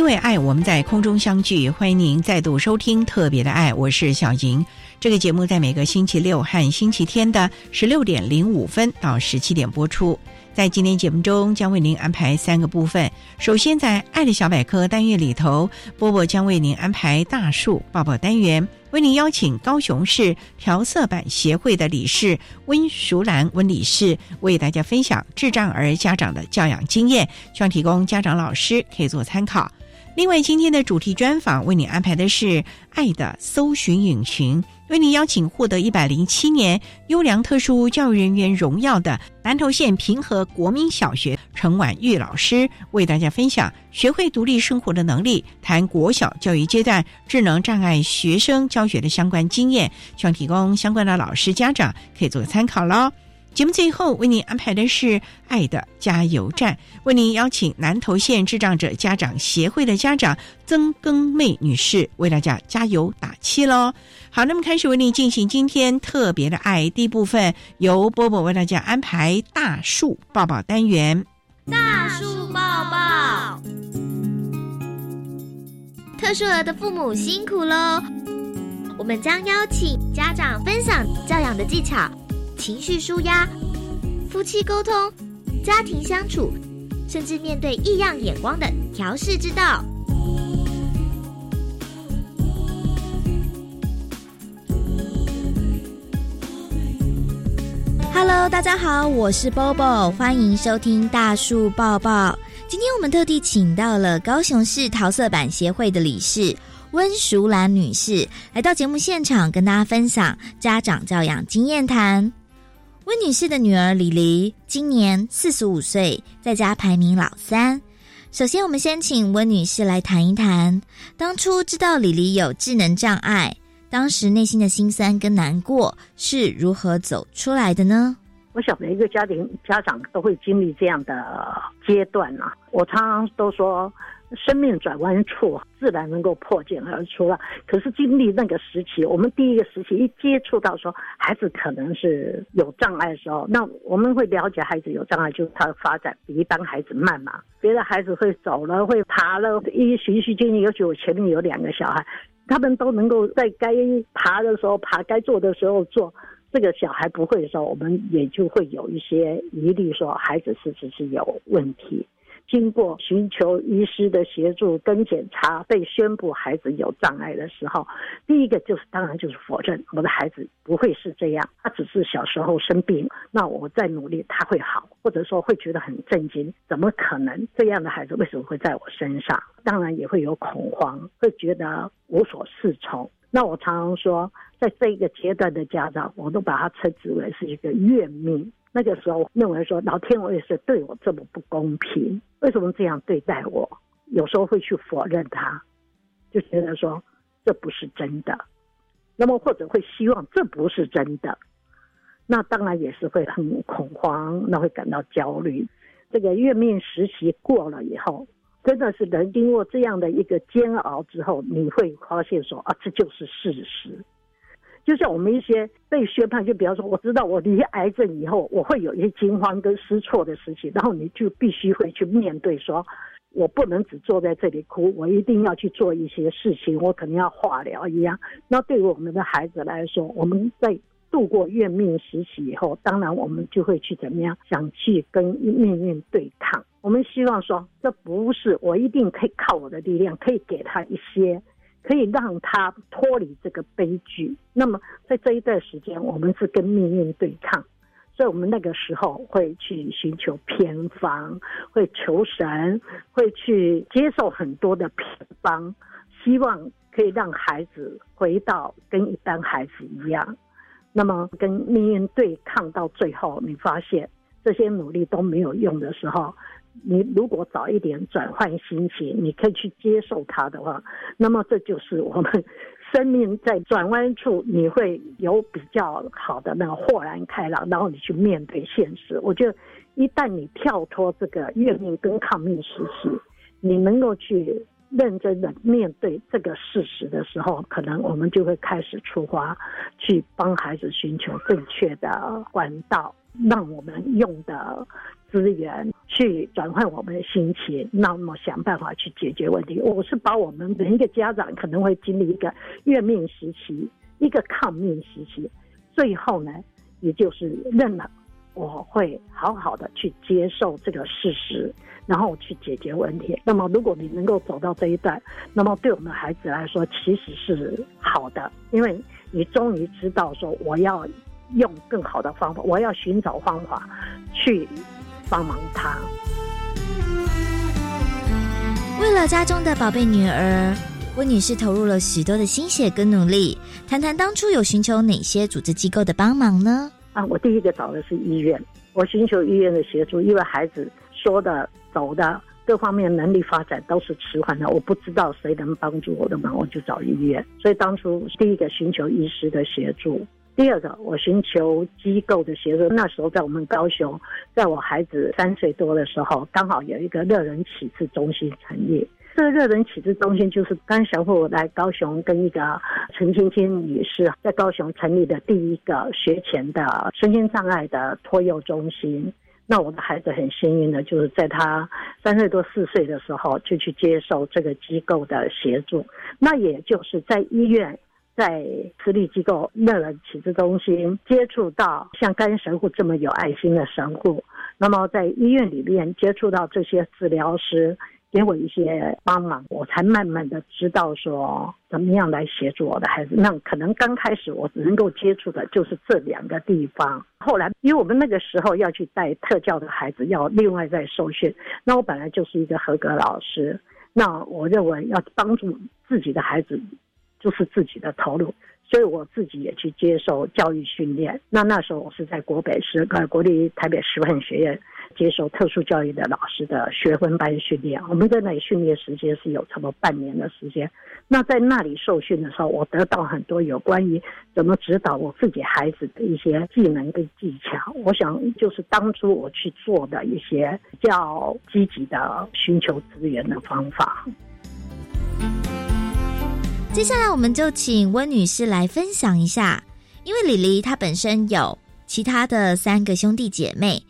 因为爱，我们在空中相聚。欢迎您再度收听《特别的爱》，我是小莹。这个节目在每个星期六和星期天的十六点零五分到十七点播出。在今天节目中，将为您安排三个部分。首先，在“爱的小百科”单元里头，波波将为您安排大树抱抱单元，为您邀请高雄市调色板协会的理事温淑兰温理事，为大家分享智障儿家长的教养经验，希望提供家长老师可以做参考。另外，今天的主题专访为你安排的是“爱的搜寻引擎”，为你邀请获得一百零七年优良特殊教育人员荣耀的南投县平和国民小学陈婉玉老师，为大家分享学会独立生活的能力，谈国小教育阶段智能障碍学生教学的相关经验，希望提供相关的老师家长可以做参考喽。节目最后为您安排的是“爱的加油站”，为您邀请南投县智障者家长协会的家长曾更妹女士为大家加油打气喽。好，那么开始为您进行今天特别的爱第一部分，由波波为大家安排大树抱抱单元。大树抱抱，特殊儿的父母辛苦喽！我们将邀请家长分享教养的技巧。情绪舒压、夫妻沟通、家庭相处，甚至面对异样眼光的调试之道。Hello，大家好，我是 Bobo，欢迎收听大树抱抱。今天我们特地请到了高雄市桃色板协会的理事温淑兰女士，来到节目现场，跟大家分享家长教养经验谈。温女士的女儿李黎今年四十五岁，在家排名老三。首先，我们先请温女士来谈一谈，当初知道李黎有智能障碍，当时内心的心酸跟难过是如何走出来的呢？我想每一个家庭家长都会经历这样的阶段啊。我常常都说。生命转弯处，自然能够破茧而出了。可是经历那个时期，我们第一个时期一接触到说孩子可能是有障碍的时候，那我们会了解孩子有障碍，就是他的发展比一般孩子慢嘛。别的孩子会走了，会爬了，一循序渐进。尤其我前面有两个小孩，他们都能够在该爬的时候爬，该做的时候做。这个小孩不会的时候，我们也就会有一些疑虑，说孩子是不是有问题。经过寻求医师的协助跟检查，被宣布孩子有障碍的时候，第一个就是当然就是否认我的孩子不会是这样，他只是小时候生病，那我再努力他会好，或者说会觉得很震惊，怎么可能这样的孩子为什么会在我身上？当然也会有恐慌，会觉得无所适从。那我常常说，在这一个阶段的家长，我都把他称之为是一个怨命。那个时候认为说，老天我也是对我这么不公平，为什么这样对待我？有时候会去否认他，就觉得说这不是真的，那么或者会希望这不是真的，那当然也是会很恐慌，那会感到焦虑。这个月命时期过了以后，真的是人经过这样的一个煎熬之后，你会发现说啊，这就是事实。就像我们一些被宣判，就比方说，我知道我离癌症以后，我会有一些惊慌跟失措的事情，然后你就必须会去面对，说我不能只坐在这里哭，我一定要去做一些事情，我可能要化疗一样。那对于我们的孩子来说，我们在度过怨命时期以后，当然我们就会去怎么样，想去跟命运对抗。我们希望说，这不是我一定可以靠我的力量，可以给他一些。可以让他脱离这个悲剧。那么在这一段时间，我们是跟命运对抗，所以我们那个时候会去寻求偏方，会求神，会去接受很多的偏方，希望可以让孩子回到跟一般孩子一样。那么跟命运对抗到最后，你发现这些努力都没有用的时候。你如果早一点转换心情，你可以去接受它的话，那么这就是我们生命在转弯处，你会有比较好的那个豁然开朗，然后你去面对现实。我觉得一旦你跳脱这个怨命跟抗命时期，你能够去认真的面对这个事实的时候，可能我们就会开始出发，去帮孩子寻求正确的管道，让我们用的。资源去转换我们的心情，那么想办法去解决问题。我是把我们每一个家长可能会经历一个怨命时期，一个抗命时期，最后呢，也就是认了，我会好好的去接受这个事实，然后去解决问题。那么，如果你能够走到这一段，那么对我们孩子来说，其实是好的，因为你终于知道说，我要用更好的方法，我要寻找方法去。帮忙他。为了家中的宝贝女儿，温女士投入了许多的心血跟努力。谈谈当初有寻求哪些组织机构的帮忙呢？啊，我第一个找的是医院，我寻求医院的协助，因为孩子说的、走的各方面能力发展都是迟缓的，我不知道谁能帮助我的忙，我就找医院。所以当初第一个寻求医师的协助。第二个，我寻求机构的协助。那时候在我们高雄，在我孩子三岁多的时候，刚好有一个热人启智中心成立。这个热人启智中心就是刚小虎来高雄跟一个陈青青女士在高雄成立的第一个学前的身心障碍的托幼中心。那我的孩子很幸运的，就是在他三岁多四岁的时候就去接受这个机构的协助。那也就是在医院。在私立机构、乐人启智中心接触到像甘神父这么有爱心的神父，那么在医院里面接触到这些治疗师，给我一些帮忙，我才慢慢的知道说怎么样来协助我的孩子。那可能刚开始我只能够接触的就是这两个地方，后来因为我们那个时候要去带特教的孩子，要另外再受训，那我本来就是一个合格老师，那我认为要帮助自己的孩子。就是自己的投入，所以我自己也去接受教育训练。那那时候我是在国北师呃国立台北师范学院接受特殊教育的老师的学分班训练。我们在那里训练时间是有差不多半年的时间。那在那里受训的时候，我得到很多有关于怎么指导我自己孩子的一些技能跟技巧。我想就是当初我去做的一些比较积极的寻求资源的方法。接下来，我们就请温女士来分享一下，因为李黎她本身有其他的三个兄弟姐妹，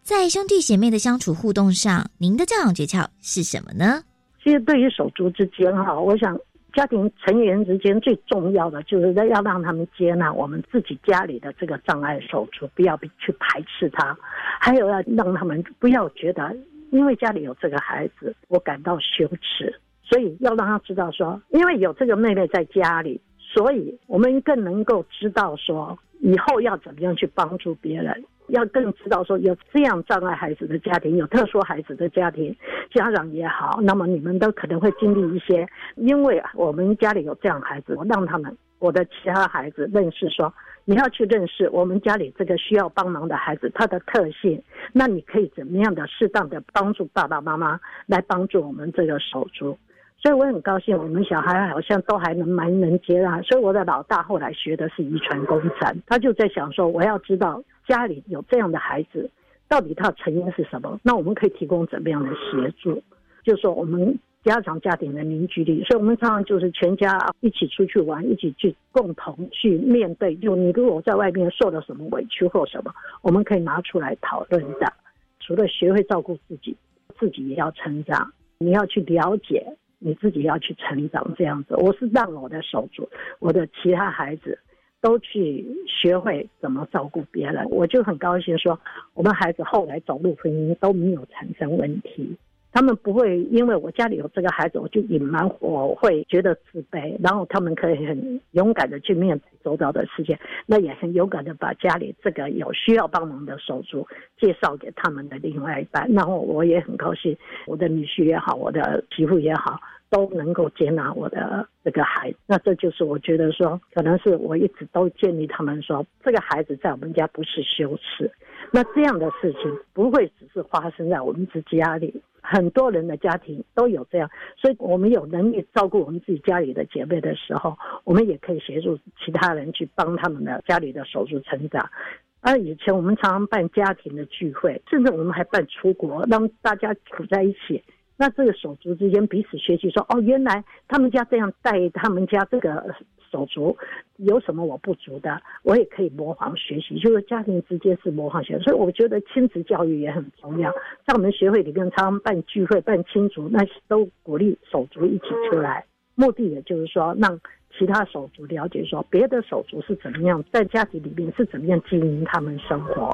在兄弟姐妹的相处互动上，您的教养诀窍是什么呢？其实，对于手足之间哈，我想家庭成员之间最重要的就是要让他们接纳我们自己家里的这个障碍手足，不要去排斥他，还有要让他们不要觉得因为家里有这个孩子，我感到羞耻。所以要让他知道说，因为有这个妹妹在家里，所以我们更能够知道说，以后要怎么样去帮助别人，要更知道说，有这样障碍孩子的家庭，有特殊孩子的家庭，家长也好，那么你们都可能会经历一些，因为我们家里有这样孩子，我让他们我的其他孩子认识说，你要去认识我们家里这个需要帮忙的孩子，他的特性，那你可以怎么样的适当的帮助爸爸妈妈来帮助我们这个手足。所以我很高兴，我们小孩好像都还能蛮能接纳。所以我的老大后来学的是遗传工程，他就在想说，我要知道家里有这样的孩子，到底他的成因是什么？那我们可以提供怎么样的协助？就是说我们家长家庭的凝聚力。所以，我们常常就是全家一起出去玩，一起去共同去面对。就你如果在外面受了什么委屈或什么，我们可以拿出来讨论的。除了学会照顾自己，自己也要成长。你要去了解你自己，要去成长。这样子，我是让我的手足，我的其他孩子。都去学会怎么照顾别人，我就很高兴说，我们孩子后来走入婚姻都没有产生问题。他们不会因为我家里有这个孩子，我就隐瞒，我会觉得自卑。然后他们可以很勇敢的去面对周遭的世界，那也很勇敢的把家里这个有需要帮忙的手足介绍给他们的另外一半。然后我也很高兴，我的女婿也好，我的媳妇也好。都能够接纳我的这个孩子，那这就是我觉得说，可能是我一直都建议他们说，这个孩子在我们家不是羞耻。那这样的事情不会只是发生在我们自己家里，很多人的家庭都有这样，所以我们有能力照顾我们自己家里的姐妹的时候，我们也可以协助其他人去帮他们的家里的手术成长。而以前我们常常办家庭的聚会，甚至我们还办出国，让大家处在一起。那这个手足之间彼此学习，说哦，原来他们家这样带他们家这个手足，有什么我不足的，我也可以模仿学习。就是家庭之间是模仿学习，所以我觉得亲子教育也很重要。在我们学会里面，他们办聚会、办亲族，那都鼓励手足一起出来，目的也就是说，让其他手足了解说，别的手足是怎么样在家庭里面是怎么样经营他们生活，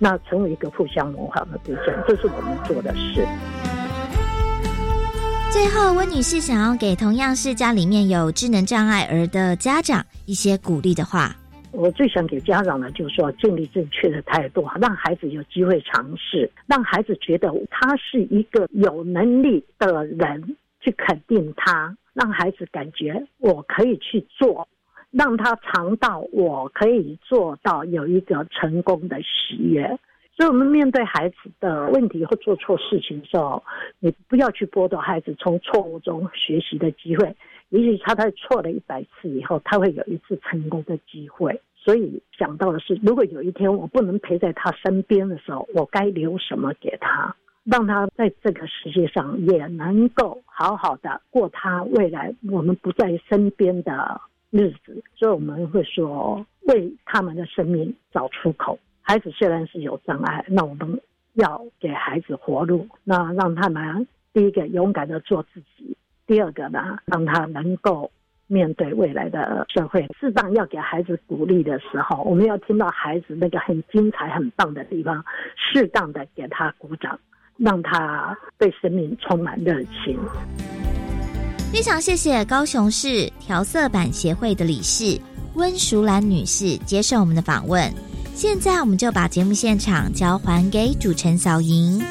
那成为一个互相模仿的对象，这是我们做的事。最后，温女士想要给同样是家里面有智能障碍儿的家长一些鼓励的话。我最想给家长呢，就是说建立正确的态度，让孩子有机会尝试，让孩子觉得他是一个有能力的人，去肯定他，让孩子感觉我可以去做，让他尝到我可以做到有一个成功的喜悦。所以，我们面对孩子的问题或做错事情的时候，你不要去剥夺孩子从错误中学习的机会。也许他在错了一百次以后，他会有一次成功的机会。所以，想到的是，如果有一天我不能陪在他身边的时候，我该留什么给他，让他在这个世界上也能够好好的过他未来我们不在身边的日子。所以，我们会说，为他们的生命找出口。孩子虽然是有障碍，那我们要给孩子活路，那让他们第一个勇敢的做自己，第二个呢，让他能够面对未来的社会。适当要给孩子鼓励的时候，我们要听到孩子那个很精彩、很棒的地方，适当的给他鼓掌，让他对生命充满热情。非常谢谢高雄市调色板协会的理事温淑兰女士接受我们的访问。现在，我们就把节目现场交还给主持人小莹。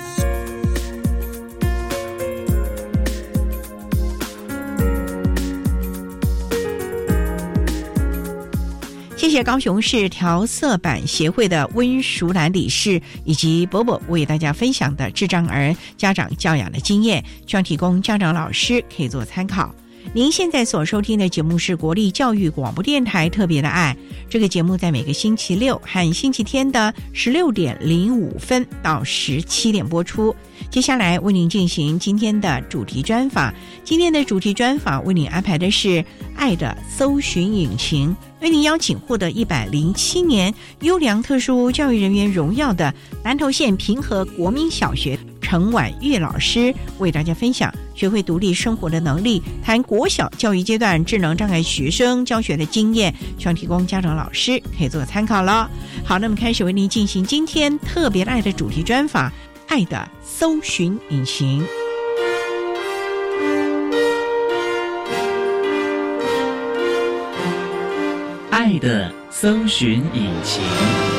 谢谢高雄市调色板协会的温淑兰理事以及伯伯为大家分享的智障儿家长教养的经验，希望提供家长老师可以做参考。您现在所收听的节目是国立教育广播电台特别的爱。这个节目在每个星期六和星期天的十六点零五分到十七点播出。接下来为您进行今天的主题专访。今天的主题专访为您安排的是《爱的搜寻引擎》，为您邀请获得一百零七年优良特殊教育人员荣耀的南投县平和国民小学。陈婉月老师为大家分享学会独立生活的能力，谈国小教育阶段智能障碍学生教学的经验，希望提供家长老师可以做参考了。好，那么开始为您进行今天特别爱的主题专访，《爱的搜寻引擎》，爱的搜寻引擎。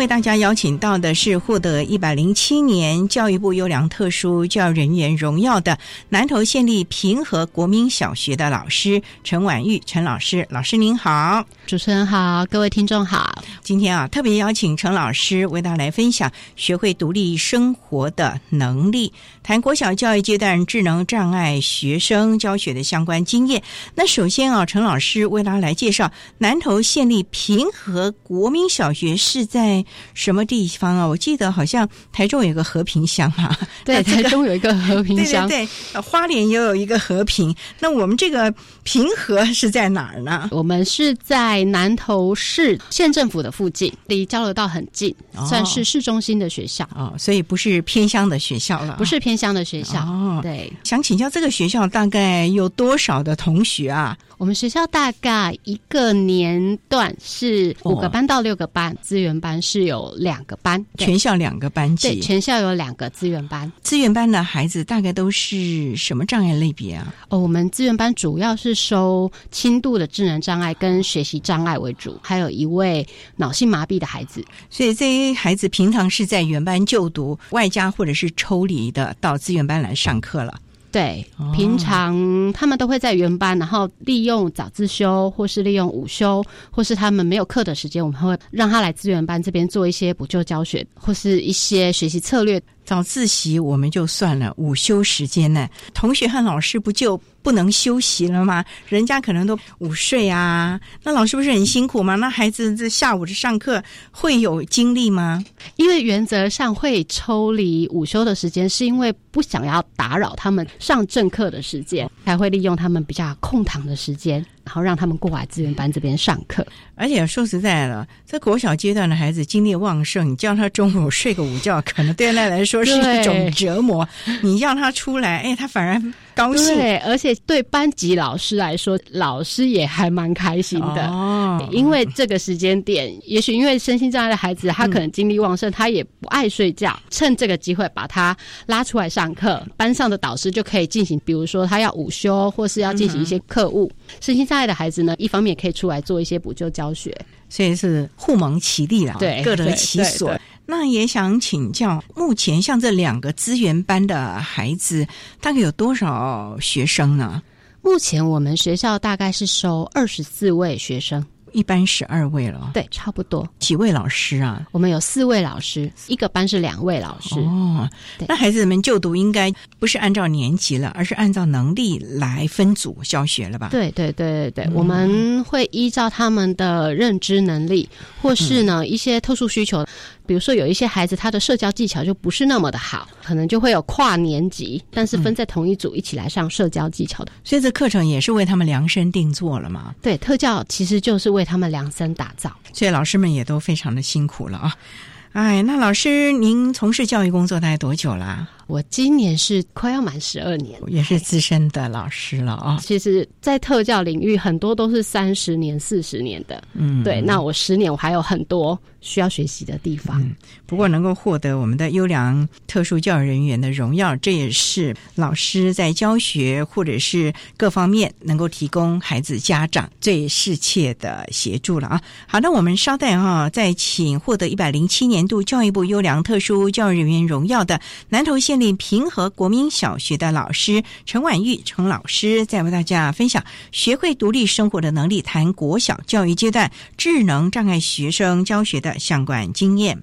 为大家邀请到的是获得一百零七年教育部优良特殊教育人员荣耀的南投县立平和国民小学的老师陈婉玉陈老师，老师您好，主持人好，各位听众好。今天啊，特别邀请陈老师为大家来分享学会独立生活的能力，谈国小教育阶段智能障碍学生教学的相关经验。那首先啊，陈老师为大家来介绍南投县立平和国民小学是在。什么地方啊？我记得好像台中有一个和平乡啊，对，台中有一个和平乡，对对对，花莲也有一个和平。那我们这个平和是在哪儿呢？我们是在南投市县政府的附近，离交流道很近，算是市中心的学校哦，所以不是偏乡的学校了，不是偏乡的学校哦。对，想请教这个学校大概有多少的同学啊？我们学校大概一个年段是五个班到六个班，资源班是有两个班，全校两个班级，对，全校有两个资源班。资源班的孩子大概都是什么障碍类别啊？哦，我们资源班主要是收轻度的智能障碍跟学习障碍为主，还有一位脑性麻痹的孩子。所以这些孩子平常是在原班就读，外加或者是抽离的到资源班来上课了。对，平常他们都会在原班，然后利用早自修，或是利用午休，或是他们没有课的时间，我们会让他来资源班这边做一些补救教学，或是一些学习策略。早自习我们就算了，午休时间呢，同学和老师不就不能休息了吗？人家可能都午睡啊，那老师不是很辛苦吗？那孩子这下午的上课会有精力吗？因为原则上会抽离午休的时间，是因为不想要打扰他们上正课的时间，才会利用他们比较空堂的时间。然后让他们过来资源班这边上课，而且说实在的，在国小阶段的孩子精力旺盛，你叫他中午睡个午觉，可能对他来说是一种折磨。你让他出来，哎，他反而高兴。对，而且对班级老师来说，老师也还蛮开心的。哦，因为这个时间点，也许因为身心障碍的孩子，他可能精力旺盛，他也不爱睡觉，趁这个机会把他拉出来上课，班上的导师就可以进行，比如说他要午休，或是要进行一些课务，身心障碍。的孩子呢，一方面可以出来做一些补救教学，所以是互蒙其利了，对，各得其所。那也想请教，目前像这两个资源班的孩子，大概有多少学生呢？目前我们学校大概是收二十四位学生。一般十二位了，对，差不多。几位老师啊？我们有四位老师，一个班是两位老师。哦，那孩子们就读应该不是按照年级了，而是按照能力来分组教学了吧？对对对对对，我们会依照他们的认知能力，或是呢一些特殊需求。比如说，有一些孩子他的社交技巧就不是那么的好，可能就会有跨年级，但是分在同一组一起来上社交技巧的。所以这课程也是为他们量身定做了嘛？对，特教其实就是为他们量身打造，所以老师们也都非常的辛苦了啊！哎，那老师您从事教育工作大概多久啦？我今年是快要满十二年，也是资深的老师了啊。其实，在特教领域，很多都是三十年、四十年的。嗯，对。那我十年，我还有很多需要学习的地方。不过，能够获得我们的优良特殊教育人员的荣耀，这也是老师在教学或者是各方面能够提供孩子家长最适切的协助了啊。好，那我们稍待哈，再请获得一百零七年度教育部优良特殊教育人员荣耀的南投县立。平和国民小学的老师陈婉玉陈老师，在为大家分享学会独立生活的能力，谈国小教育阶段智能障碍学生教学的相关经验。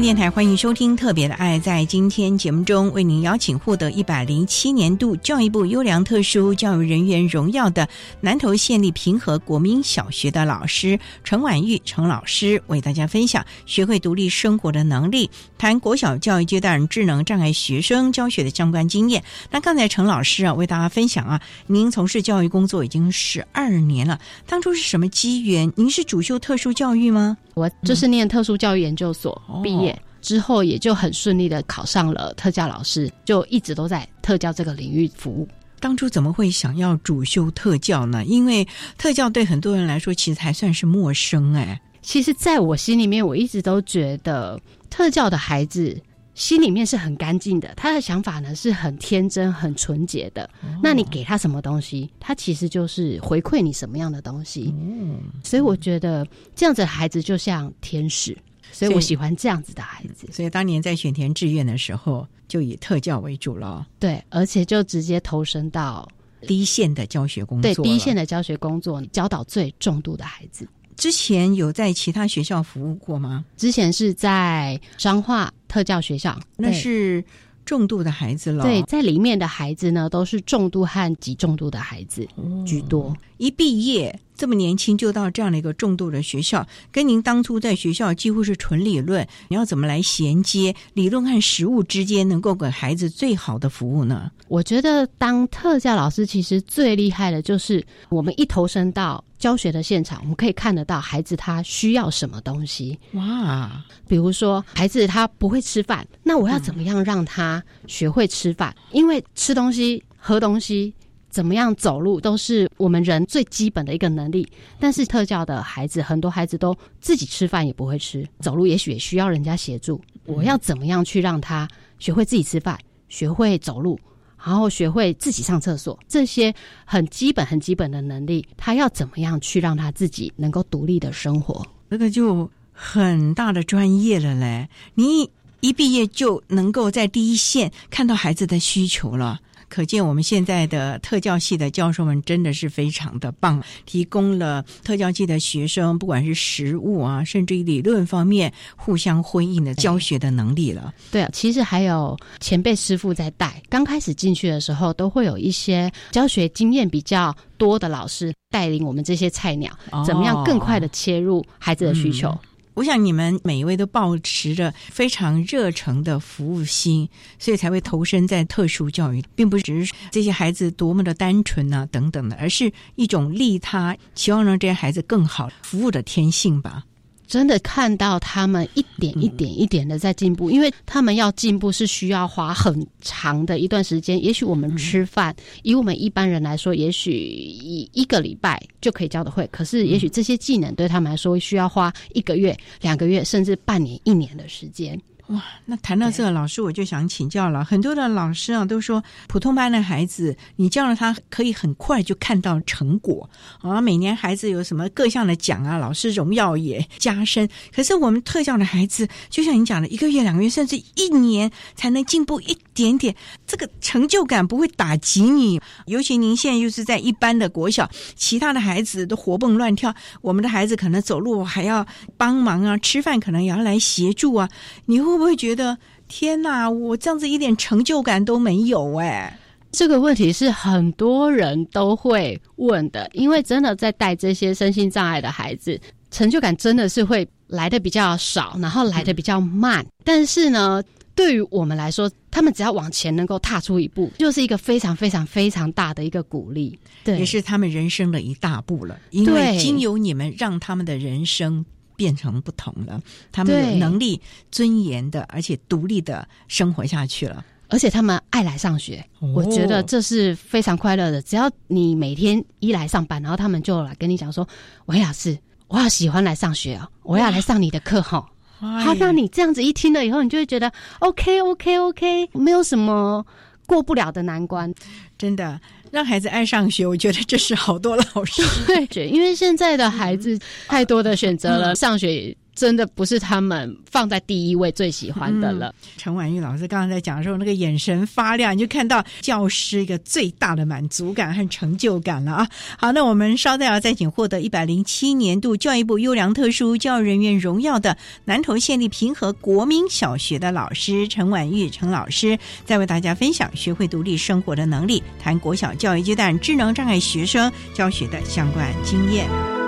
电台欢迎收听《特别的爱》。在今天节目中，为您邀请获得一百零七年度教育部优良特殊教育人员荣耀的南投县立平和国民小学的老师陈婉玉陈老师，为大家分享学会独立生活的能力，谈国小教育阶段智能障碍学生教学的相关经验。那刚才陈老师啊，为大家分享啊，您从事教育工作已经十二年了，当初是什么机缘？您是主修特殊教育吗？我就是念特殊教育研究所毕业之后，也就很顺利的考上了特教老师，就一直都在特教这个领域服务。当初怎么会想要主修特教呢？因为特教对很多人来说其实还算是陌生哎。其实，在我心里面，我一直都觉得特教的孩子心里面是很干净的，他的想法呢是很天真、很纯洁的。那你给他什么东西，他其实就是回馈你什么样的东西。嗯，所以我觉得这样子的孩子就像天使，所以我喜欢这样子的孩子。所以当年在选填志愿的时候，就以特教为主了。对，而且就直接投身到第一线的教学工作。对，第一线的教学工作，教导最重度的孩子。之前有在其他学校服务过吗？之前是在彰化特教学校，那是重度的孩子了。对，在里面的孩子呢，都是重度和极重度的孩子居多。一毕业这么年轻就到这样的一个重度的学校，跟您当初在学校几乎是纯理论，你要怎么来衔接理论和实务之间，能够给孩子最好的服务呢？我觉得当特教老师其实最厉害的就是我们一投身到。教学的现场，我们可以看得到孩子他需要什么东西哇。比如说，孩子他不会吃饭，那我要怎么样让他学会吃饭？因为吃东西、喝东西、怎么样走路，都是我们人最基本的一个能力。但是特教的孩子，很多孩子都自己吃饭也不会吃，走路也许也需要人家协助。我要怎么样去让他学会自己吃饭，学会走路？然后学会自己上厕所，这些很基本、很基本的能力，他要怎么样去让他自己能够独立的生活？这个就很大的专业了嘞！你一毕业就能够在第一线看到孩子的需求了。可见我们现在的特教系的教授们真的是非常的棒，提供了特教系的学生不管是实物啊，甚至于理论方面互相辉映的教学的能力了。对啊，其实还有前辈师傅在带，刚开始进去的时候，都会有一些教学经验比较多的老师带领我们这些菜鸟，怎么样更快的切入孩子的需求。我想你们每一位都保持着非常热诚的服务心，所以才会投身在特殊教育，并不只是这些孩子多么的单纯啊等等的，而是一种利他，希望让这些孩子更好服务的天性吧。真的看到他们一点一点一点的在进步，因为他们要进步是需要花很长的一段时间。也许我们吃饭，以我们一般人来说，也许一一个礼拜就可以教的会，可是也许这些技能对他们来说需要花一个月、两个月，甚至半年、一年的时间。哇，那谈到这个老师，我就想请教了。很多的老师啊，都说普通班的孩子，你教了他可以很快就看到成果啊。每年孩子有什么各项的奖啊，老师荣耀也加深。可是我们特教的孩子，就像你讲的，一个月、两个月，甚至一年才能进步一点点，这个成就感不会打击你。尤其您现在又是在一般的国小，其他的孩子都活蹦乱跳，我们的孩子可能走路还要帮忙啊，吃饭可能也要来协助啊，你会。不会觉得天哪，我这样子一点成就感都没有哎？这个问题是很多人都会问的，因为真的在带这些身心障碍的孩子，成就感真的是会来的比较少，然后来的比较慢。但是呢，对于我们来说，他们只要往前能够踏出一步，就是一个非常非常非常大的一个鼓励，对，也是他们人生的一大步了。因为经由你们，让他们的人生。变成不同了，他们有能力、尊严的，而且独立的生活下去了。而且他们爱来上学，我觉得这是非常快乐的。只要你每天一来上班，然后他们就来跟你讲说：“韦老师，我好喜欢来上学哦，我要来上你的课哈。”好，那你这样子一听了以后，你就会觉得 OK，OK，OK，没有什么过不了的难关，真的。让孩子爱上学，我觉得这是好多老师。对，因为现在的孩子太多的选择了，上学真的不是他们放在第一位最喜欢的了。陈婉玉老师刚刚在讲的时候，那个眼神发亮，你就看到教师一个最大的满足感和成就感了啊！好，那我们稍待啊再请获得一百零七年度教育部优良特殊教育人员荣耀的南投县立平和国民小学的老师陈婉玉陈老师，再为大家分享学会独立生活的能力，谈国小教育阶段智能障碍学生教学的相关经验。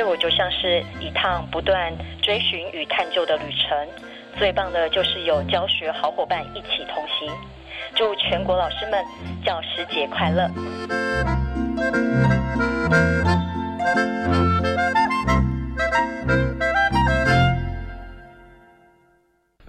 对我就像是一趟不断追寻与探究的旅程。最棒的就是有教学好伙伴一起同行。祝全国老师们教师节快乐！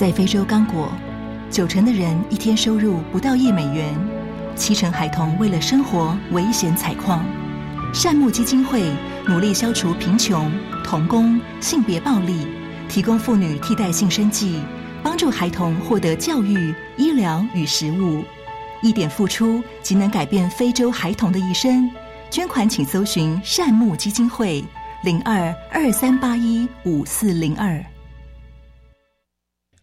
在非洲刚果，九成的人一天收入不到一美元，七成孩童为了生活危险采矿。善牧基金会努力消除贫穷、童工、性别暴力，提供妇女替代性生计，帮助孩童获得教育、医疗与食物。一点付出即能改变非洲孩童的一生。捐款请搜寻善牧基金会零二二三八一五四零二。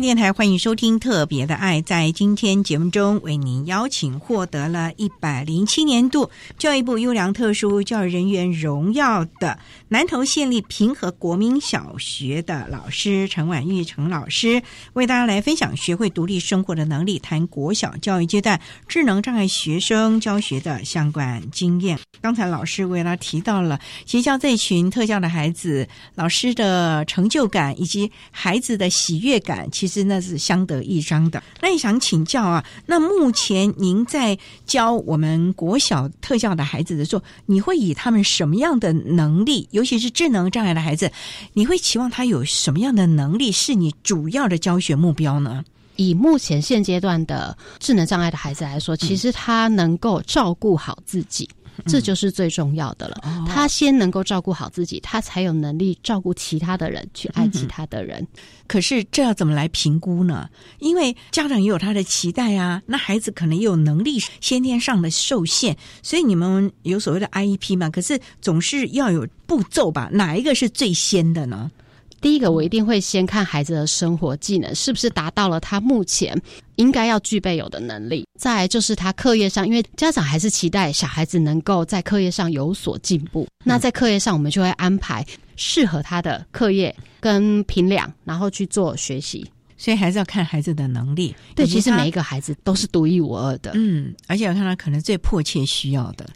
电台欢迎收听《特别的爱》。在今天节目中，为您邀请获得了一百零七年度教育部优良特殊教育人员荣耀的南投县立平和国民小学的老师陈婉玉陈老师，为大家来分享学会独立生活的能力，谈国小教育阶段智能障碍学生教学的相关经验。刚才老师为他提到了学校这群特教的孩子，老师的成就感以及孩子的喜悦感，实。那是相得益彰的。那也想请教啊，那目前您在教我们国小特教的孩子的时候，你会以他们什么样的能力，尤其是智能障碍的孩子，你会期望他有什么样的能力是你主要的教学目标呢？以目前现阶段的智能障碍的孩子来说，其实他能够照顾好自己。这就是最重要的了。他先能够照顾好自己，他才有能力照顾其他的人，去爱其他的人。可是这要怎么来评估呢？因为家长也有他的期待啊，那孩子可能也有能力先天上的受限，所以你们有所谓的 IEP 嘛？可是总是要有步骤吧？哪一个是最先的呢？第一个，我一定会先看孩子的生活技能是不是达到了他目前应该要具备有的能力。再就是他课业上，因为家长还是期待小孩子能够在课业上有所进步。那在课业上，我们就会安排适合他的课业跟评量，然后去做学习。所以还是要看孩子的能力。对，其实每一个孩子都是独一无二的。嗯，而且要看他可能最迫切需要的。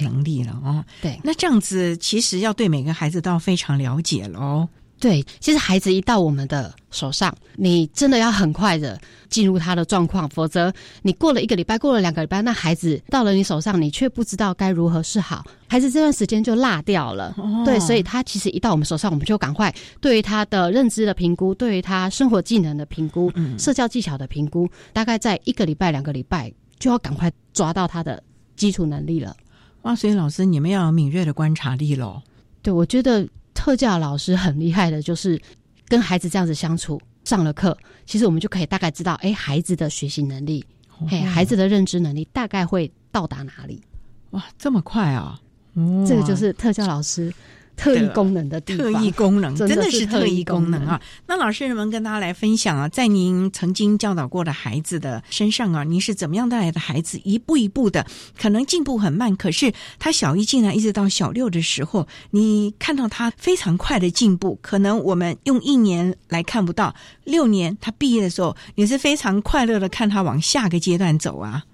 能力了哦。对，那这样子其实要对每个孩子都要非常了解喽。对，其实孩子一到我们的手上，你真的要很快的进入他的状况，否则你过了一个礼拜，过了两个礼拜，那孩子到了你手上，你却不知道该如何是好，孩子这段时间就落掉了。对，所以他其实一到我们手上，我们就赶快对于他的认知的评估，对于他生活技能的评估，社交技巧的评估，大概在一个礼拜、两个礼拜就要赶快抓到他的基础能力了。哇，所以老师你们要有敏锐的观察力喽。对，我觉得。特教老师很厉害的，就是跟孩子这样子相处，上了课，其实我们就可以大概知道，哎，孩子的学习能力，嘿，孩子的认知能力大概会到达哪里？哇，这么快啊！这个就是特教老师。特异功能的地方，特异功能真的是特异功能啊！那老师们跟大家来分享啊，在您曾经教导过的孩子的身上啊，您是怎么样带来的孩子一步一步的，可能进步很慢，可是他小一进来一直到小六的时候，你看到他非常快的进步，可能我们用一年来看不到，六年他毕业的时候，你是非常快乐的看他往下个阶段走啊。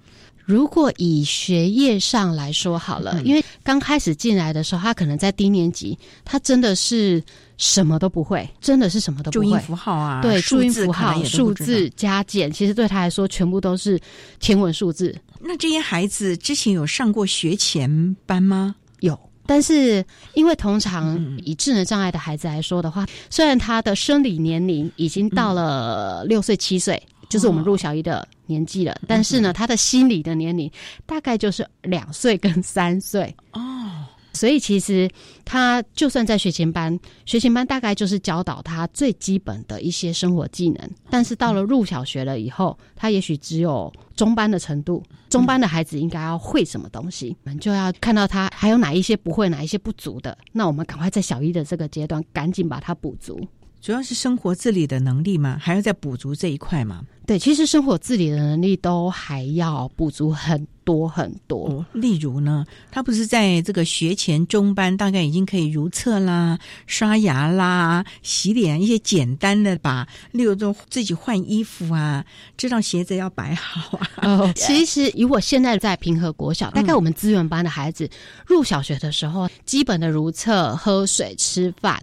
如果以学业上来说好了，因为刚开始进来的时候，他可能在低年级，他真的是什么都不会，真的是什么都不会。注音符号啊，对，注音符号、数字加减，其实对他来说全部都是天文数字。那这些孩子之前有上过学前班吗？有，但是因为通常以智能障碍的孩子来说的话，虽然他的生理年龄已经到了六岁七岁。就是我们入小一的年纪了，但是呢，他的心理的年龄大概就是两岁跟三岁。哦，所以其实他就算在学前班，学前班大概就是教导他最基本的一些生活技能，但是到了入小学了以后，他也许只有中班的程度，中班的孩子应该要会什么东西，我们就要看到他还有哪一些不会，哪一些不足的，那我们赶快在小一的这个阶段赶紧把它补足。主要是生活自理的能力吗？还要再补足这一块吗？对，其实生活自理的能力都还要补足很多很多。例如呢，他不是在这个学前中班，大概已经可以如厕啦、刷牙啦、洗脸一些简单的吧。例如说自己换衣服啊，知道鞋子要摆好啊。哦，其实以我现在在平和国小，大概我们资源班的孩子入小学的时候，基本的如厕、喝水、吃饭。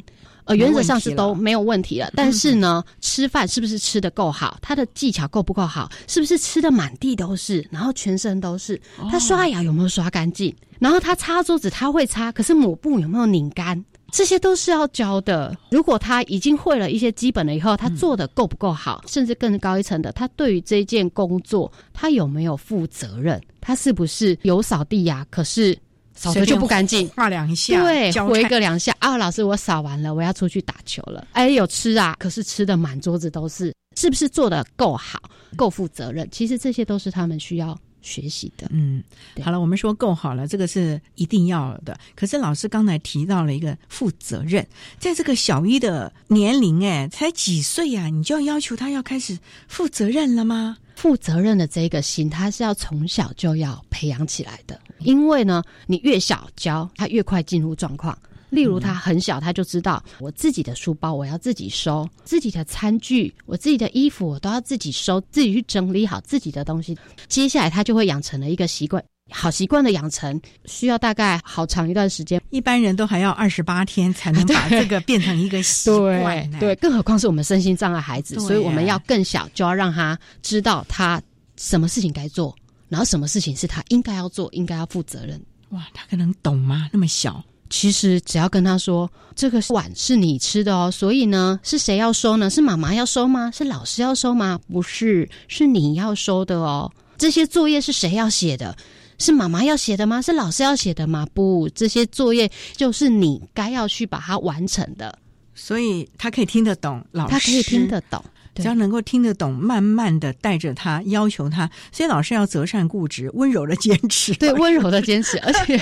呃，原则上是都没有问题了，但是呢，吃饭是不是吃的够好？他的技巧够不够好？是不是吃的满地都是？然后全身都是？他刷牙有没有刷干净？然后他擦桌子他会擦，可是抹布有没有拧干？这些都是要教的。如果他已经会了一些基本了以后，他做的够不够好？甚至更高一层的，他对于这件工作，他有没有负责任？他是不是有扫地呀？可是。扫的就不干净，画两下，对，回个两下啊！老师，我扫完了，我要出去打球了。哎，有吃啊，可是吃的满桌子都是，是不是做的够好，够负责任？其实这些都是他们需要学习的。嗯，好了，我们说够好了，这个是一定要的。可是老师刚才提到了一个负责任，在这个小一的年龄，哎，才几岁呀？你就要要求他要开始负责任了吗？负责任的这个心，他是要从小就要培养起来的。因为呢，你越小教他，越快进入状况。例如，他很小，他就知道我自己的书包我要自己收，自己的餐具、我自己的衣服我都要自己收，自己去整理好自己的东西。接下来，他就会养成了一个习惯。好习惯的养成需要大概好长一段时间，一般人都还要二十八天才能 把这个变成一个习惯。对，更何况是我们身心障碍孩子，所以我们要更小就要让他知道他什么事情该做，然后什么事情是他应该要做、应该要负责任。哇，他可能懂吗？那么小，其实只要跟他说，这个碗是你吃的哦，所以呢，是谁要收呢？是妈妈要收吗？是老师要收吗？不是，是你要收的哦。这些作业是谁要写的？是妈妈要写的吗？是老师要写的吗？不，这些作业就是你该要去把它完成的。所以他可以听得懂，老师他可以听得懂。只要能够听得懂，慢慢的带着他，要求他，所以老师要择善固执，温柔的坚持。对，温柔的坚持。而且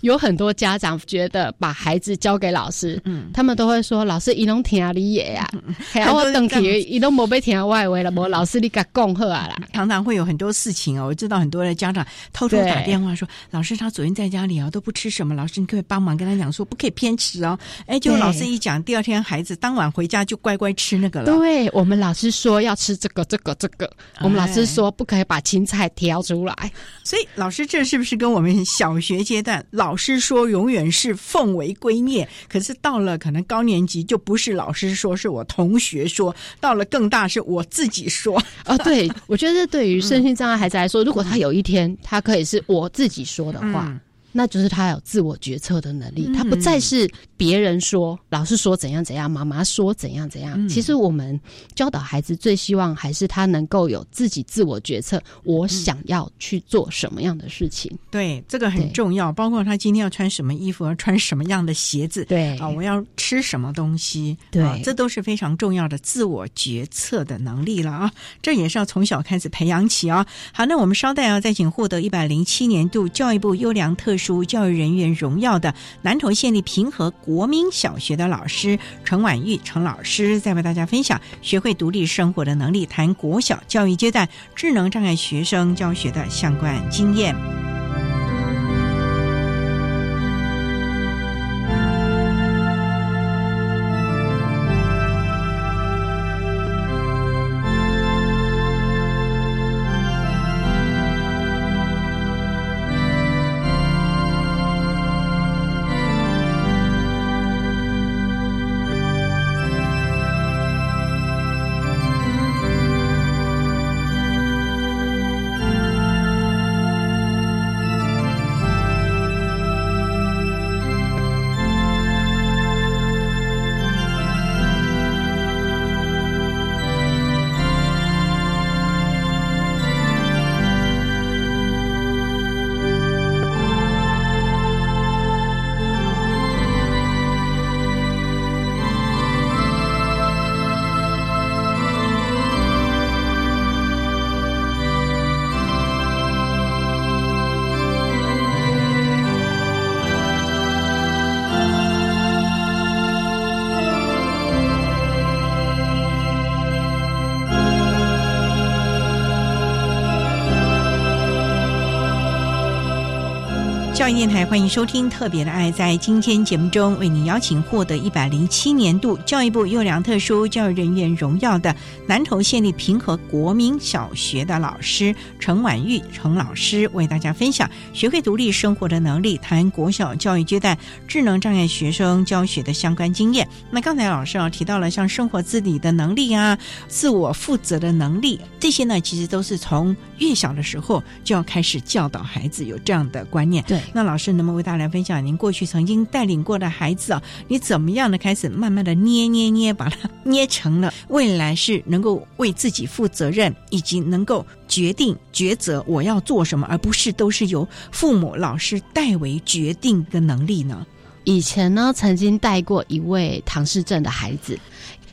有很多家长觉得把孩子交给老师，嗯，他们都会说老师伊拢听你也呀，还要我等去一拢没被听外围了，我老师你给恭贺啊啦。常常会有很多事情哦，我知道很多的家长偷偷打电话说，老师他昨天在家里啊都不吃什么，老师你可以帮忙跟他讲说不可以偏食哦。哎，就老师一讲，第二天孩子当晚回家就乖乖吃那个了。对我们老。老师说要吃这个这个这个，我们老师说不可以把青菜挑出来。所以老师这是不是跟我们小学阶段老师说永远是奉为圭臬？可是到了可能高年级就不是老师说，是我同学说；到了更大是我自己说。哦，对，我觉得对于身心障碍孩子来说，如果他有一天他可以是我自己说的话。那就是他有自我决策的能力，他不再是别人说、老师说怎样怎样、妈妈说怎样怎样。其实我们教导孩子最希望还是他能够有自己自我决策，我想要去做什么样的事情。对，这个很重要。包括他今天要穿什么衣服，要穿什么样的鞋子，对啊，我要吃什么东西，对，这都是非常重要的自我决策的能力了啊。这也是要从小开始培养起啊。好，那我们稍待啊，再请获得一百零七年度教育部优良特殊。教育人员荣耀的南投县立平和国民小学的老师陈婉玉陈老师，在为大家分享学会独立生活的能力，谈国小教育阶段智能障碍学生教学的相关经验。教育电台欢迎收听《特别的爱》。在今天节目中，为您邀请获得一百零七年度教育部优良特殊教育人员荣耀的南投县立平和国民小学的老师陈婉玉陈老师，为大家分享学会独立生活的能力，谈国小教育阶段智能障碍学生教学的相关经验。那刚才老师啊提到了像生活自理的能力啊，自我负责的能力，这些呢，其实都是从越小的时候就要开始教导孩子有这样的观念。对。那老师能不能为大家分享您过去曾经带领过的孩子啊？你怎么样的开始慢慢的捏捏捏，把它捏成了未来是能够为自己负责任，以及能够决定抉择我要做什么，而不是都是由父母老师代为决定的能力呢？以前呢，曾经带过一位唐氏症的孩子。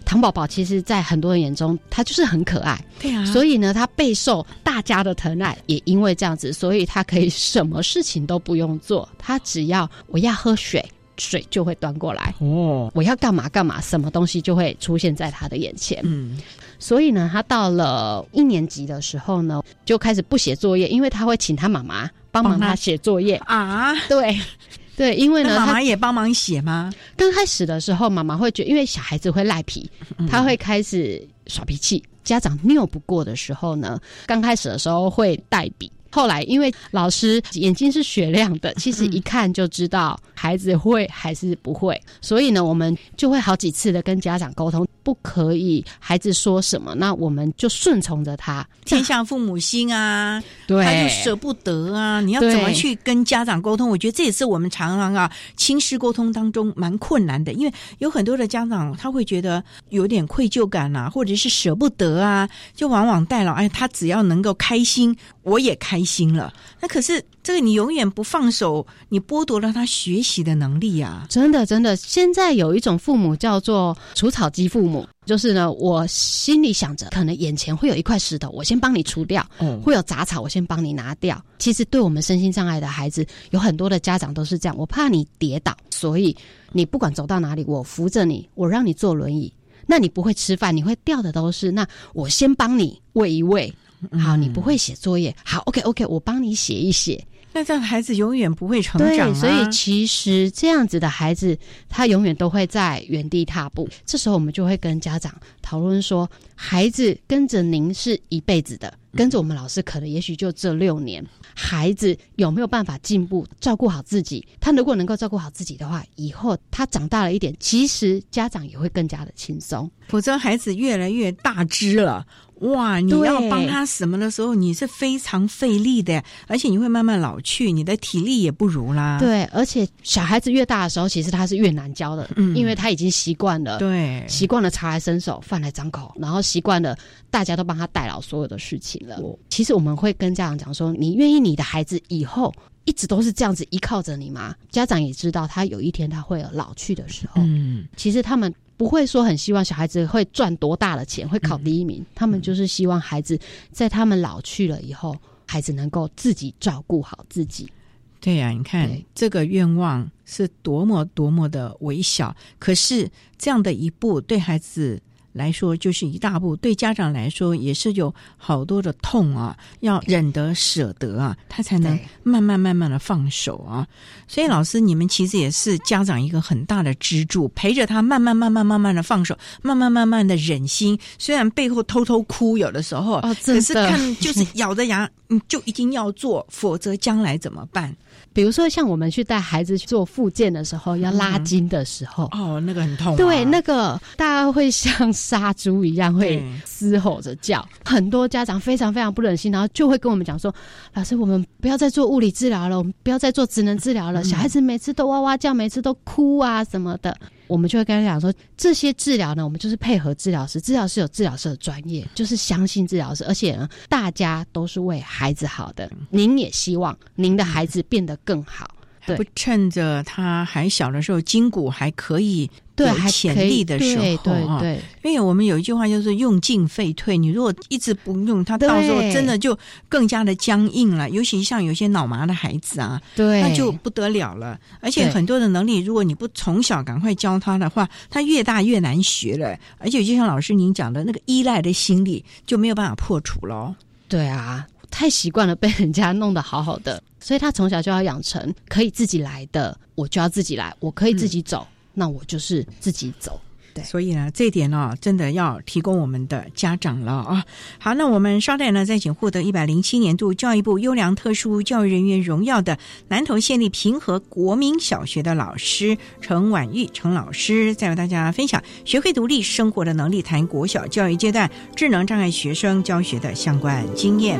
唐宝宝其实，在很多人眼中，他就是很可爱。对啊，所以呢，他备受大家的疼爱。也因为这样子，所以他可以什么事情都不用做，他只要我要喝水，水就会端过来。哦，我要干嘛干嘛，什么东西就会出现在他的眼前。嗯，所以呢，他到了一年级的时候呢，就开始不写作业，因为他会请他妈妈帮忙他写作业啊。对。对，因为呢，妈妈也帮忙写吗？刚开始的时候，妈妈会觉，因为小孩子会赖皮，他会开始耍脾气。家长拗不过的时候呢，刚开始的时候会代笔。后来，因为老师眼睛是雪亮的，其实一看就知道孩子会还是不会，所以呢，我们就会好几次的跟家长沟通，不可以孩子说什么，那我们就顺从着他。天下父母心啊，对，他就舍不得啊。你要怎么去跟家长沟通？我觉得这也是我们常常啊亲师沟通当中蛮困难的，因为有很多的家长他会觉得有点愧疚感啊，或者是舍不得啊，就往往带了哎，他只要能够开心，我也开。心了，那可是这个你永远不放手，你剥夺了他学习的能力啊！真的，真的，现在有一种父母叫做除草机父母，就是呢，我心里想着，可能眼前会有一块石头，我先帮你除掉；会有杂草，我先帮你拿掉。其实，对我们身心障碍的孩子，有很多的家长都是这样，我怕你跌倒，所以你不管走到哪里，我扶着你，我让你坐轮椅。那你不会吃饭，你会掉的都是，那我先帮你喂一喂。好，你不会写作业，好，OK OK，我帮你写一写。那这样孩子永远不会成长啊。所以其实这样子的孩子，他永远都会在原地踏步。这时候我们就会跟家长讨论说，孩子跟着您是一辈子的，跟着我们老师可能也许就这六年。孩子有没有办法进步，照顾好自己？他如果能够照顾好自己的话，以后他长大了一点，其实家长也会更加的轻松。否则孩子越来越大只了。哇！你要帮他什么的时候，你是非常费力的，而且你会慢慢老去，你的体力也不如啦。对，而且小孩子越大的时候，其实他是越难教的，嗯，因为他已经习惯了，对，习惯了茶来伸手，饭来张口，然后习惯了大家都帮他代劳所有的事情了。其实我们会跟家长讲说，你愿意你的孩子以后一直都是这样子依靠着你吗？家长也知道，他有一天他会有老去的时候。嗯，其实他们。不会说很希望小孩子会赚多大的钱，会考第一名。他们就是希望孩子在他们老去了以后，孩子能够自己照顾好自己。对呀，你看这个愿望是多么多么的微小，可是这样的一步对孩子。来说就是一大步，对家长来说也是有好多的痛啊，要忍得舍得啊，他才能慢慢慢慢的放手啊。所以老师，你们其实也是家长一个很大的支柱，陪着他慢慢慢慢慢慢的放手，慢慢慢慢的忍心。虽然背后偷偷哭，有的时候，可是看就是咬着牙，你，就一定要做，否则将来怎么办？比如说，像我们去带孩子去做复健的时候，要拉筋的时候，哦，那个很痛。对，那个大家会像杀猪一样会嘶吼着叫，很多家长非常非常不忍心，然后就会跟我们讲说：“老师，我们不要再做物理治疗了，我们不要再做职能治疗了。小孩子每次都哇哇叫，每次都哭啊什么的。”我们就会跟他讲说，这些治疗呢，我们就是配合治疗师，治疗师有治疗师的专业，就是相信治疗师，而且呢，大家都是为孩子好的，您也希望您的孩子变得更好。不趁着他还小的时候，筋骨还可以有潜力的时候啊，因为我们有一句话就是“用进废退”。你如果一直不用，他到时候真的就更加的僵硬了。尤其像有些脑麻的孩子啊，对，那就不得了了。而且很多的能力，如果你不从小赶快教他的话，他越大越难学了。而且就像老师您讲的那个依赖的心理就没有办法破除喽。对啊。太习惯了被人家弄得好好的，所以他从小就要养成可以自己来的，我就要自己来，我可以自己走，那我就是自己走。对，所以呢，这一点呢，真的要提供我们的家长了啊。好，那我们稍待呢，再请获得一百零七年度教育部优良特殊教育人员荣耀的南投县立平和国民小学的老师陈婉玉陈老师，再为大家分享学会独立生活的能力，谈国小教育阶段智能障碍学生教学的相关经验。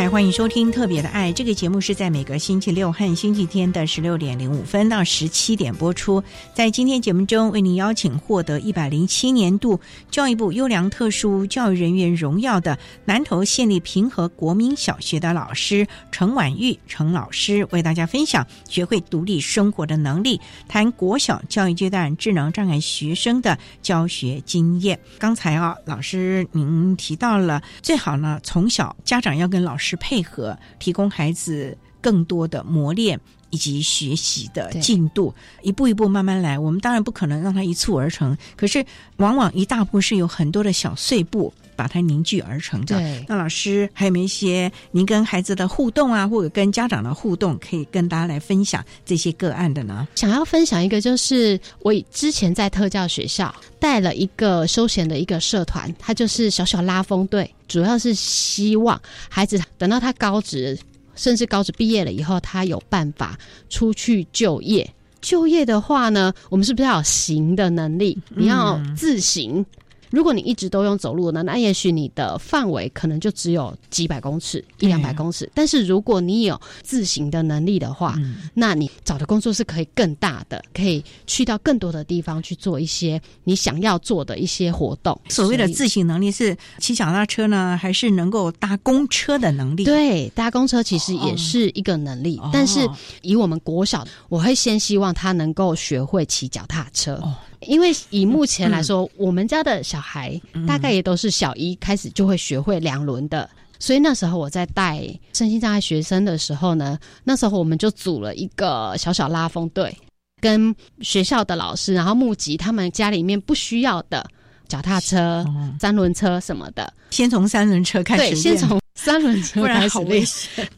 欢迎收听《特别的爱》这个节目，是在每个星期六和星期天的十六点零五分到十七点播出。在今天节目中，为您邀请获得一百零七年度教育部优良特殊教育人员荣耀的南投县立平和国民小学的老师陈婉玉陈老师，为大家分享学会独立生活的能力，谈国小教育阶段智能障碍学生的教学经验。刚才啊，老师您提到了，最好呢从小家长要跟老师配合，提供孩子更多的磨练以及学习的进度，一步一步慢慢来。我们当然不可能让他一蹴而成，可是往往一大步是有很多的小碎步把它凝聚而成的。那老师还有没有一些您跟孩子的互动啊，或者跟家长的互动，可以跟大家来分享这些个案的呢？想要分享一个，就是我之前在特教学校带了一个休闲的一个社团，它就是小小拉风队，主要是希望孩子等到他高职。甚至高职毕业了以后，他有办法出去就业。就业的话呢，我们是不是要有行的能力？你要自行。如果你一直都用走路呢，那也许你的范围可能就只有几百公尺、一两百公尺。但是如果你有自行的能力的话，那你找的工作是可以更大的，可以去到更多的地方去做一些你想要做的一些活动。所谓的自行能力是骑脚踏车呢，还是能够搭公车的能力？对，搭公车其实也是一个能力。但是以我们国小，我会先希望他能够学会骑脚踏车。因为以目前来说，我们家的小孩大概也都是小一开始就会学会两轮的，所以那时候我在带身心障碍学生的时候呢，那时候我们就组了一个小小拉风队，跟学校的老师，然后募集他们家里面不需要的脚踏车、三轮车什么的，先从三轮车开始对，先从三轮车开始练，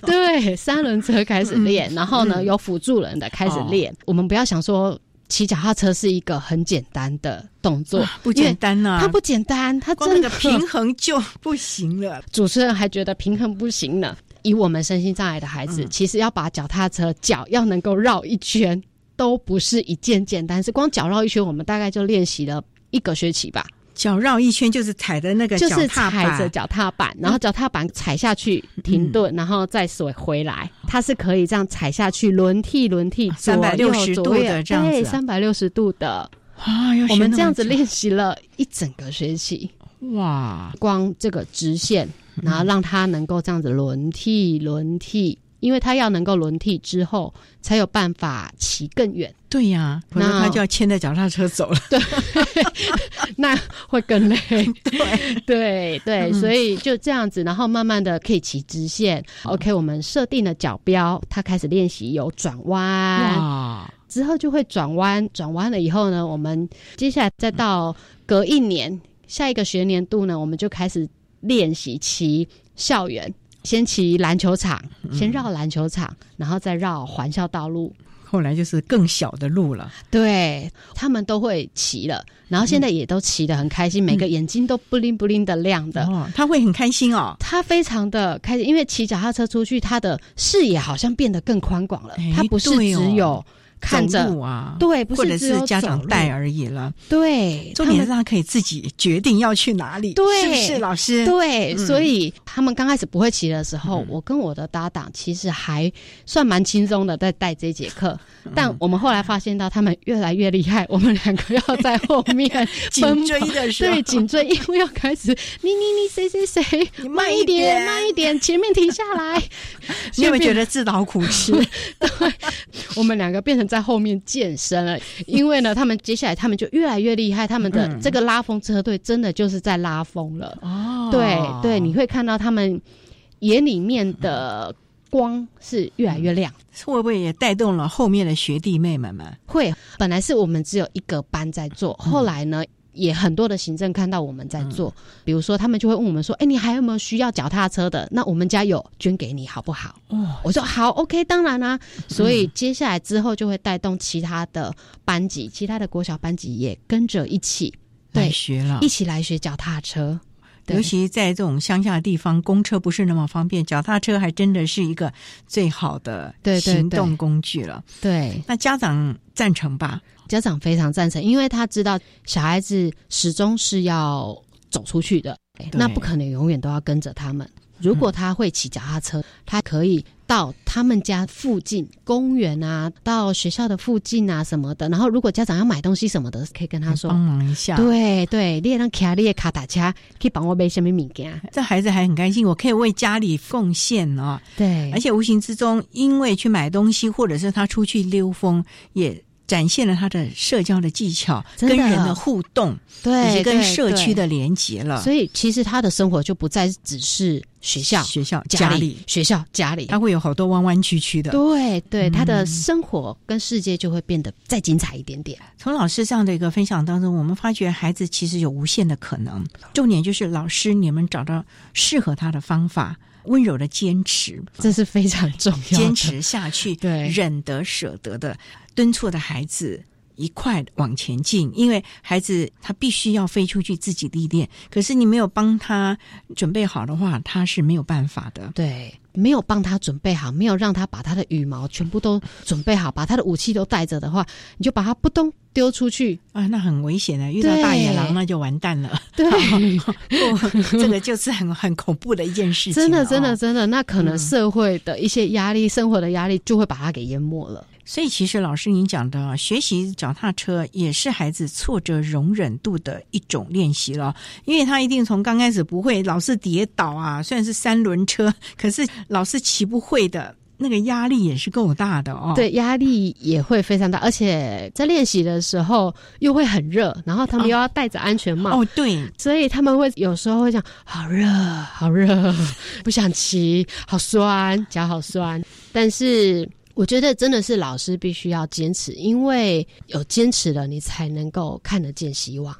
对，三轮车开始练，然后呢，有辅助人的开始练，我们不要想说。骑脚踏车是一个很简单的动作，不简单呐，它不简单，它真的平衡就不行了。主持人还觉得平衡不行呢。以我们身心障碍的孩子，其实要把脚踏车脚要能够绕一圈，都不是一件简单事。光脚绕一圈，我们大概就练习了一个学期吧。脚绕一圈就是踩的那个，就是踩着脚踏板，然后脚踏板踩下去停顿，然后再甩回来。它是可以这样踩下去，轮替轮替，三百六十度的这样子，三百六十度的啊！我们这样子练习了一整个学期，哇！光这个直线，然后让它能够这样子轮替轮替。因为他要能够轮替之后，才有办法骑更远。对呀，那他就要牵着脚踏车走了。对，那会更累。对 对对，所以就这样子，然后慢慢的可以骑直线。OK，我们设定了脚标，他开始练习有转弯，之后就会转弯。转弯了以后呢，我们接下来再到隔一年下一个学年度呢，我们就开始练习骑校园。先骑篮球场，先绕篮球场，然后再绕环校道路。后来就是更小的路了。对他们都会骑了，然后现在也都骑得很开心，每个眼睛都不灵不灵的亮的。他会很开心哦，他非常的开心，因为骑脚踏车出去，他的视野好像变得更宽广了。他不是只有。看着啊，对，不或者是家长带而已了。对，重点是他可以自己决定要去哪里，对，是不是老师？对，所以他们刚开始不会骑的时候，我跟我的搭档其实还算蛮轻松的在带这节课。但我们后来发现到他们越来越厉害，我们两个要在后面 紧追的时候，对，紧追，因为要开始你你你谁谁谁，你慢一点，慢一点，前面停下来。你有没有觉得自讨苦吃？对，我们两个变成在后面健身了，因为呢，他们接下来他们就越来越厉害，他们的这个拉风车队真的就是在拉风了。哦，对对，你会看到他们眼里面的。光是越来越亮，会不会也带动了后面的学弟妹们们？会，本来是我们只有一个班在做，后来呢，也很多的行政看到我们在做，比如说他们就会问我们说：“哎，你还有没有需要脚踏车的？那我们家有，捐给你好不好？”哦，我说好，OK，当然啦。所以接下来之后就会带动其他的班级，其他的国小班级也跟着一起对学了，一起来学脚踏车。尤其在这种乡下的地方，公车不是那么方便，脚踏车还真的是一个最好的行动工具了。对，那家长赞成吧？家长非常赞成，因为他知道小孩子始终是要走出去的，那不可能永远都要跟着他们。如果他会骑脚踏车，他可以到他们家附近公园啊，到学校的附近啊什么的。然后如果家长要买东西什么的，可以跟他说帮忙一下。对对，你也让卡列卡打卡，可以帮我买什么物件。这孩子还很开心，我可以为家里奉献哦。对，而且无形之中，因为去买东西，或者是他出去溜风，也。展现了他的社交的技巧，跟人的互动，对，以及跟社区的连接了。所以，其实他的生活就不再只是学校、学校、家里、学校、家里，他会有好多弯弯曲曲的。对对，他的生活跟世界就会变得再精彩一点点。从老师这样的一个分享当中，我们发觉孩子其实有无限的可能。重点就是老师，你们找到适合他的方法。温柔的坚持，这是非常重要。坚持下去，对，忍得舍得的敦促的孩子一块往前进。因为孩子他必须要飞出去自己历练，可是你没有帮他准备好的话，他是没有办法的。对。没有帮他准备好，没有让他把他的羽毛全部都准备好，把他的武器都带着的话，你就把他扑通丢出去啊，那很危险的。遇到大野狼那就完蛋了。对，这个就是很很恐怖的一件事情。真的，真的，真的，那可能社会的一些压力、生活的压力就会把它给淹没了。所以，其实老师您讲的学习脚踏车也是孩子挫折容忍度的一种练习了，因为他一定从刚开始不会，老是跌倒啊。虽然是三轮车，可是老是骑不会的，那个压力也是够大的哦。对，压力也会非常大，而且在练习的时候又会很热，然后他们又要戴着安全帽。哦，对，所以他们会有时候会讲：好热，好热，不想骑，好酸，脚好酸。但是。我觉得真的是老师必须要坚持，因为有坚持了，你才能够看得见希望。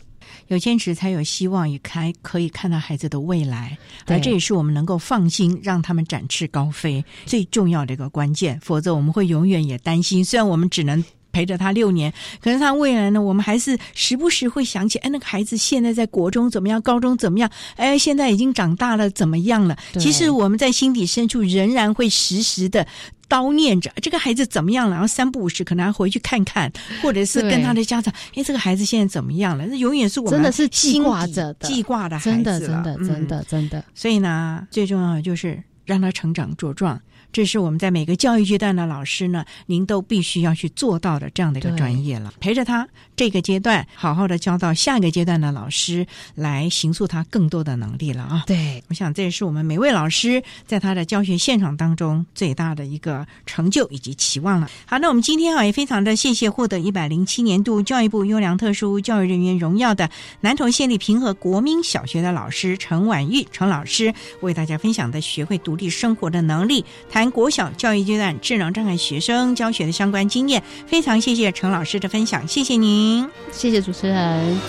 有坚持才有希望，也开可以看到孩子的未来。而这也是我们能够放心让他们展翅高飞最重要的一个关键。否则，我们会永远也担心。虽然我们只能。陪着他六年，可是他未来呢？我们还是时不时会想起，哎，那个孩子现在在国中怎么样？高中怎么样？哎，现在已经长大了，怎么样了？其实我们在心底深处仍然会时时的叨念着这个孩子怎么样了。然后三不五时可能要回去看看，或者是跟他的家长，哎，这个孩子现在怎么样了？那永远是我们真的是记挂着的，记挂的孩子，真的，真的，真的，真的。所以呢，最重要的就是让他成长茁壮。这是我们在每个教育阶段的老师呢，您都必须要去做到的这样的一个专业了。陪着他这个阶段，好好的教到下一个阶段的老师来形塑他更多的能力了啊！对，我想这也是我们每位老师在他的教学现场当中最大的一个成就以及期望了。好，那我们今天啊也非常的谢谢获得一百零七年度教育部优良特殊教育人员荣耀的南投县立平和国民小学的老师陈婉玉陈老师为大家分享的学会独立生活的能力。谈。国小教育阶段智能障碍学生教学的相关经验，非常谢谢陈老师的分享，谢谢您，谢谢主持人，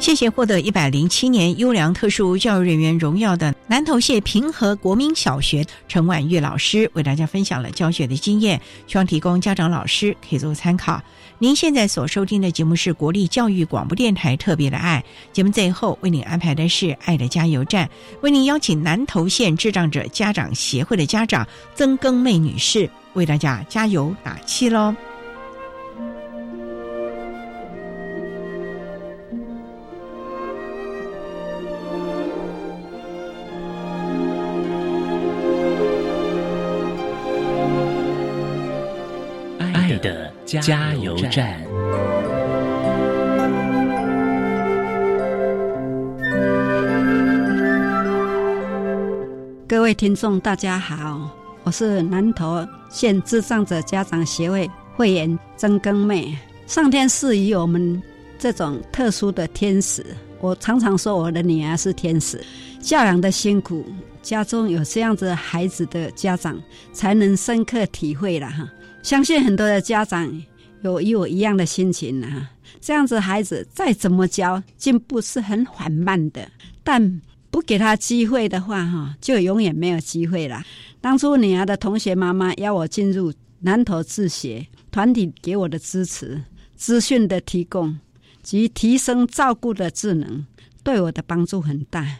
谢谢获得一百零七年优良特殊教育人员荣耀的南投县平和国民小学陈婉玉老师，为大家分享了教学的经验，希望提供家长老师可以做参考。您现在所收听的节目是国立教育广播电台特别的爱节目，最后为您安排的是爱的加油站，为您邀请南投县智障者家长协会的家长曾更妹女士为大家加油打气喽。加油站。各位听众，大家好，我是南投县智障者家长协会会员曾更妹。上天赐予我们这种特殊的天使，我常常说我的女儿是天使。教养的辛苦，家中有这样子孩子的家长，才能深刻体会了哈。相信很多的家长有与我一样的心情呢。这样子孩子再怎么教，进步是很缓慢的。但不给他机会的话，哈，就永远没有机会了。当初女儿的同学妈妈邀我进入南投自学团体，给我的支持、资讯的提供及提升照顾的智能，对我的帮助很大。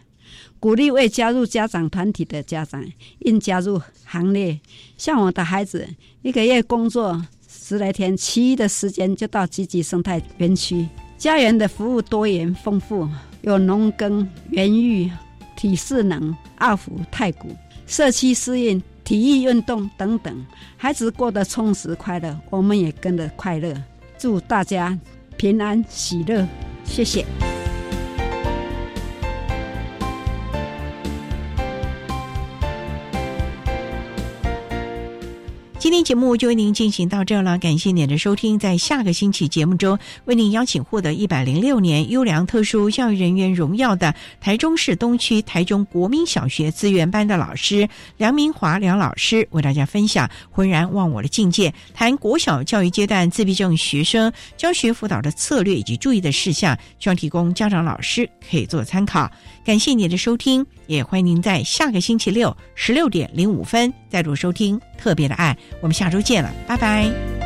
鼓励未加入家长团体的家长应加入行列。像我的孩子，一个月工作十来天，其余的时间就到积极生态园区。家园的服务多元丰富，有农耕、园艺、体适能、二胡、太古、社区适应、体育运动等等，孩子过得充实快乐，我们也跟着快乐。祝大家平安喜乐，谢谢。今天节目就为您进行到这了，感谢您的收听。在下个星期节目中，为您邀请获得一百零六年优良特殊教育人员荣耀的台中市东区台中国民小学资源班的老师梁明华梁老师，为大家分享浑然忘我的境界，谈国小教育阶段自闭症学生教学辅导的策略以及注意的事项，希望提供家长老师可以做参考。感谢您的收听，也欢迎您在下个星期六十六点零五分再度收听特别的爱。我们下周见了，拜拜。